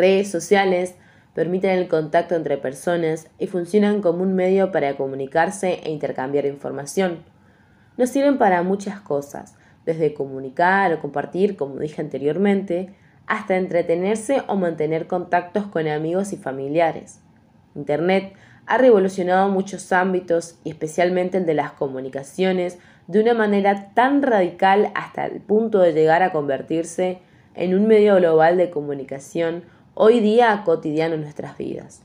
redes sociales permiten el contacto entre personas y funcionan como un medio para comunicarse e intercambiar información. Nos sirven para muchas cosas, desde comunicar o compartir, como dije anteriormente, hasta entretenerse o mantener contactos con amigos y familiares. Internet ha revolucionado muchos ámbitos y especialmente el de las comunicaciones de una manera tan radical hasta el punto de llegar a convertirse en un medio global de comunicación hoy día cotidiano en nuestras vidas.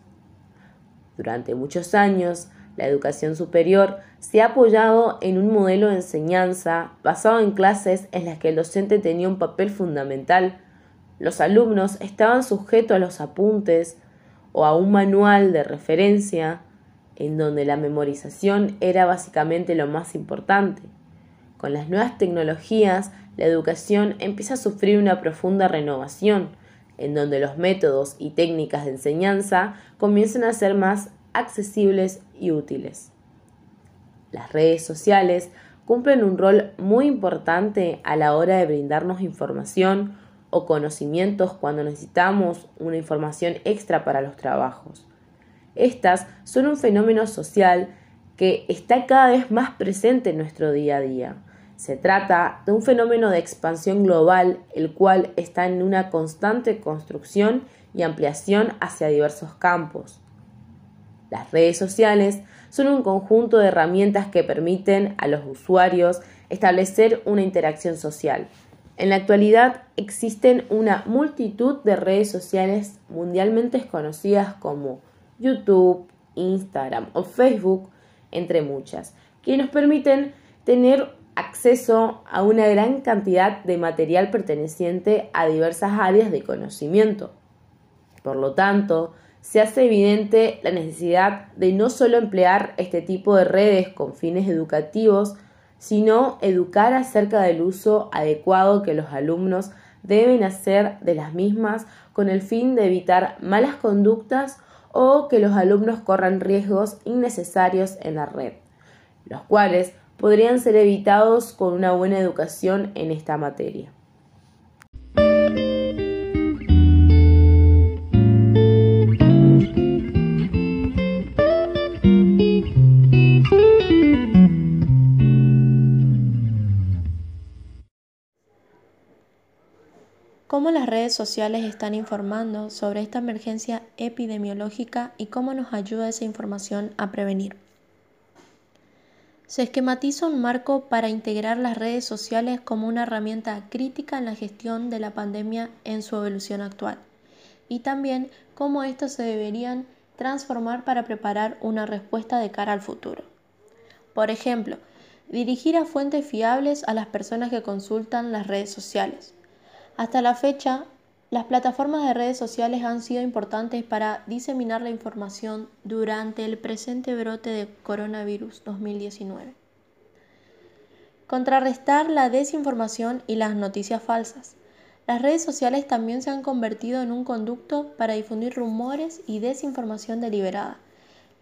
Durante muchos años, la educación superior se ha apoyado en un modelo de enseñanza basado en clases en las que el docente tenía un papel fundamental. Los alumnos estaban sujetos a los apuntes o a un manual de referencia en donde la memorización era básicamente lo más importante. Con las nuevas tecnologías, la educación empieza a sufrir una profunda renovación, en donde los métodos y técnicas de enseñanza comienzan a ser más accesibles y útiles. Las redes sociales cumplen un rol muy importante a la hora de brindarnos información o conocimientos cuando necesitamos una información extra para los trabajos. Estas son un fenómeno social que está cada vez más presente en nuestro día a día. Se trata de un fenómeno de expansión global, el cual está en una constante construcción y ampliación hacia diversos campos. Las redes sociales son un conjunto de herramientas que permiten a los usuarios establecer una interacción social. En la actualidad existen una multitud de redes sociales mundialmente conocidas como YouTube, Instagram o Facebook, entre muchas, que nos permiten tener acceso a una gran cantidad de material perteneciente a diversas áreas de conocimiento. Por lo tanto, se hace evidente la necesidad de no solo emplear este tipo de redes con fines educativos, sino educar acerca del uso adecuado que los alumnos deben hacer de las mismas con el fin de evitar malas conductas o que los alumnos corran riesgos innecesarios en la red, los cuales podrían ser evitados con una buena educación en esta materia. ¿Cómo las redes sociales están informando sobre esta emergencia epidemiológica y cómo nos ayuda esa información a prevenir? Se esquematiza un marco para integrar las redes sociales como una herramienta crítica en la gestión de la pandemia en su evolución actual y también cómo éstas se deberían transformar para preparar una respuesta de cara al futuro. Por ejemplo, dirigir a fuentes fiables a las personas que consultan las redes sociales. Hasta la fecha, las plataformas de redes sociales han sido importantes para diseminar la información durante el presente brote de coronavirus 2019. Contrarrestar la desinformación y las noticias falsas. Las redes sociales también se han convertido en un conducto para difundir rumores y desinformación deliberada,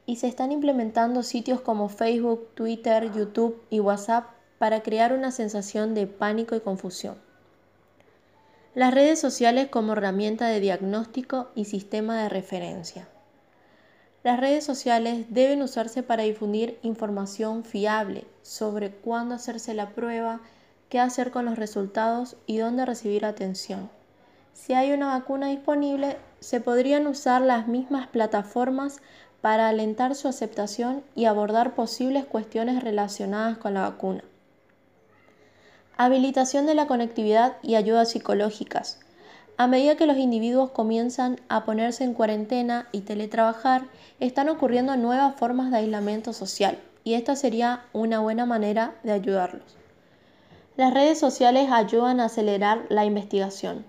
y se están implementando sitios como Facebook, Twitter, YouTube y WhatsApp para crear una sensación de pánico y confusión. Las redes sociales como herramienta de diagnóstico y sistema de referencia. Las redes sociales deben usarse para difundir información fiable sobre cuándo hacerse la prueba, qué hacer con los resultados y dónde recibir atención. Si hay una vacuna disponible, se podrían usar las mismas plataformas para alentar su aceptación y abordar posibles cuestiones relacionadas con la vacuna. Habilitación de la conectividad y ayudas psicológicas. A medida que los individuos comienzan a ponerse en cuarentena y teletrabajar, están ocurriendo nuevas formas de aislamiento social y esta sería una buena manera de ayudarlos. Las redes sociales ayudan a acelerar la investigación.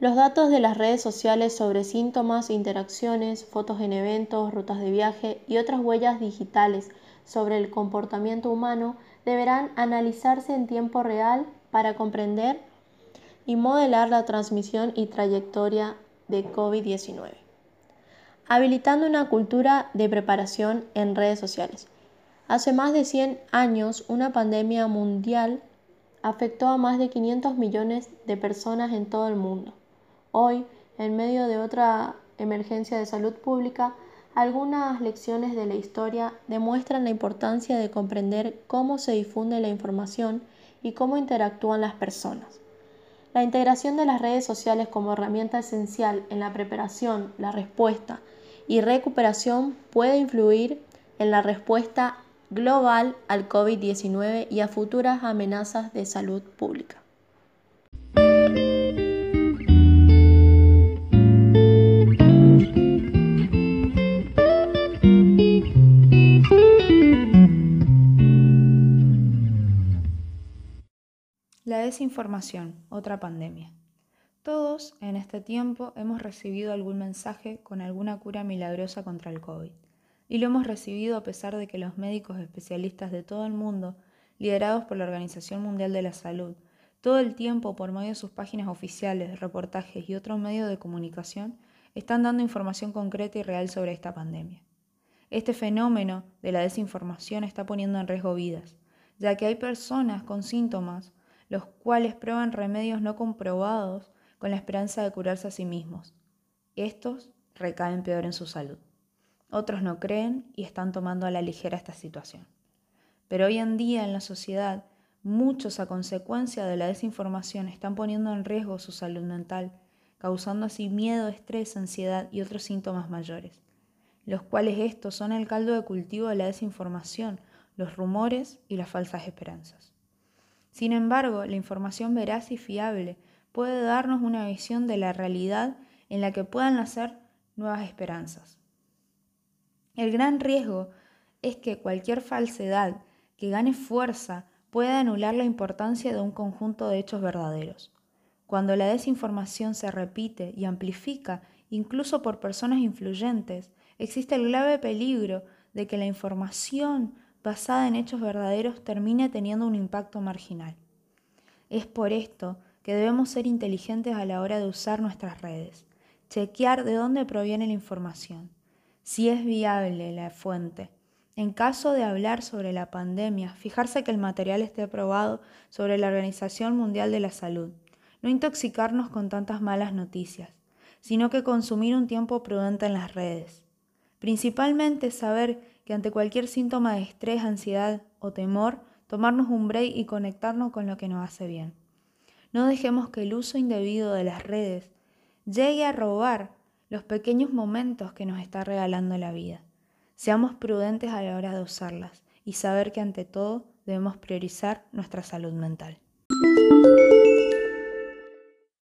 Los datos de las redes sociales sobre síntomas, interacciones, fotos en eventos, rutas de viaje y otras huellas digitales sobre el comportamiento humano deberán analizarse en tiempo real para comprender y modelar la transmisión y trayectoria de COVID-19, habilitando una cultura de preparación en redes sociales. Hace más de 100 años, una pandemia mundial afectó a más de 500 millones de personas en todo el mundo. Hoy, en medio de otra emergencia de salud pública, algunas lecciones de la historia demuestran la importancia de comprender cómo se difunde la información y cómo interactúan las personas. La integración de las redes sociales como herramienta esencial en la preparación, la respuesta y recuperación puede influir en la respuesta global al COVID-19 y a futuras amenazas de salud pública. La desinformación, otra pandemia. Todos en este tiempo hemos recibido algún mensaje con alguna cura milagrosa contra el COVID. Y lo hemos recibido a pesar de que los médicos especialistas de todo el mundo, liderados por la Organización Mundial de la Salud, todo el tiempo por medio de sus páginas oficiales, reportajes y otros medios de comunicación, están dando información concreta y real sobre esta pandemia. Este fenómeno de la desinformación está poniendo en riesgo vidas, ya que hay personas con síntomas los cuales prueban remedios no comprobados con la esperanza de curarse a sí mismos. Estos recaen peor en su salud. Otros no creen y están tomando a la ligera esta situación. Pero hoy en día en la sociedad, muchos a consecuencia de la desinformación están poniendo en riesgo su salud mental, causando así miedo, estrés, ansiedad y otros síntomas mayores, los cuales estos son el caldo de cultivo de la desinformación, los rumores y las falsas esperanzas. Sin embargo, la información veraz y fiable puede darnos una visión de la realidad en la que puedan nacer nuevas esperanzas. El gran riesgo es que cualquier falsedad que gane fuerza pueda anular la importancia de un conjunto de hechos verdaderos. Cuando la desinformación se repite y amplifica, incluso por personas influyentes, existe el grave peligro de que la información basada en hechos verdaderos termine teniendo un impacto marginal. Es por esto que debemos ser inteligentes a la hora de usar nuestras redes, chequear de dónde proviene la información, si es viable la fuente. En caso de hablar sobre la pandemia, fijarse que el material esté aprobado sobre la Organización Mundial de la Salud. No intoxicarnos con tantas malas noticias, sino que consumir un tiempo prudente en las redes. Principalmente saber que ante cualquier síntoma de estrés, ansiedad o temor, tomarnos un break y conectarnos con lo que nos hace bien. No dejemos que el uso indebido de las redes llegue a robar los pequeños momentos que nos está regalando la vida. Seamos prudentes a la hora de usarlas y saber que ante todo debemos priorizar nuestra salud mental.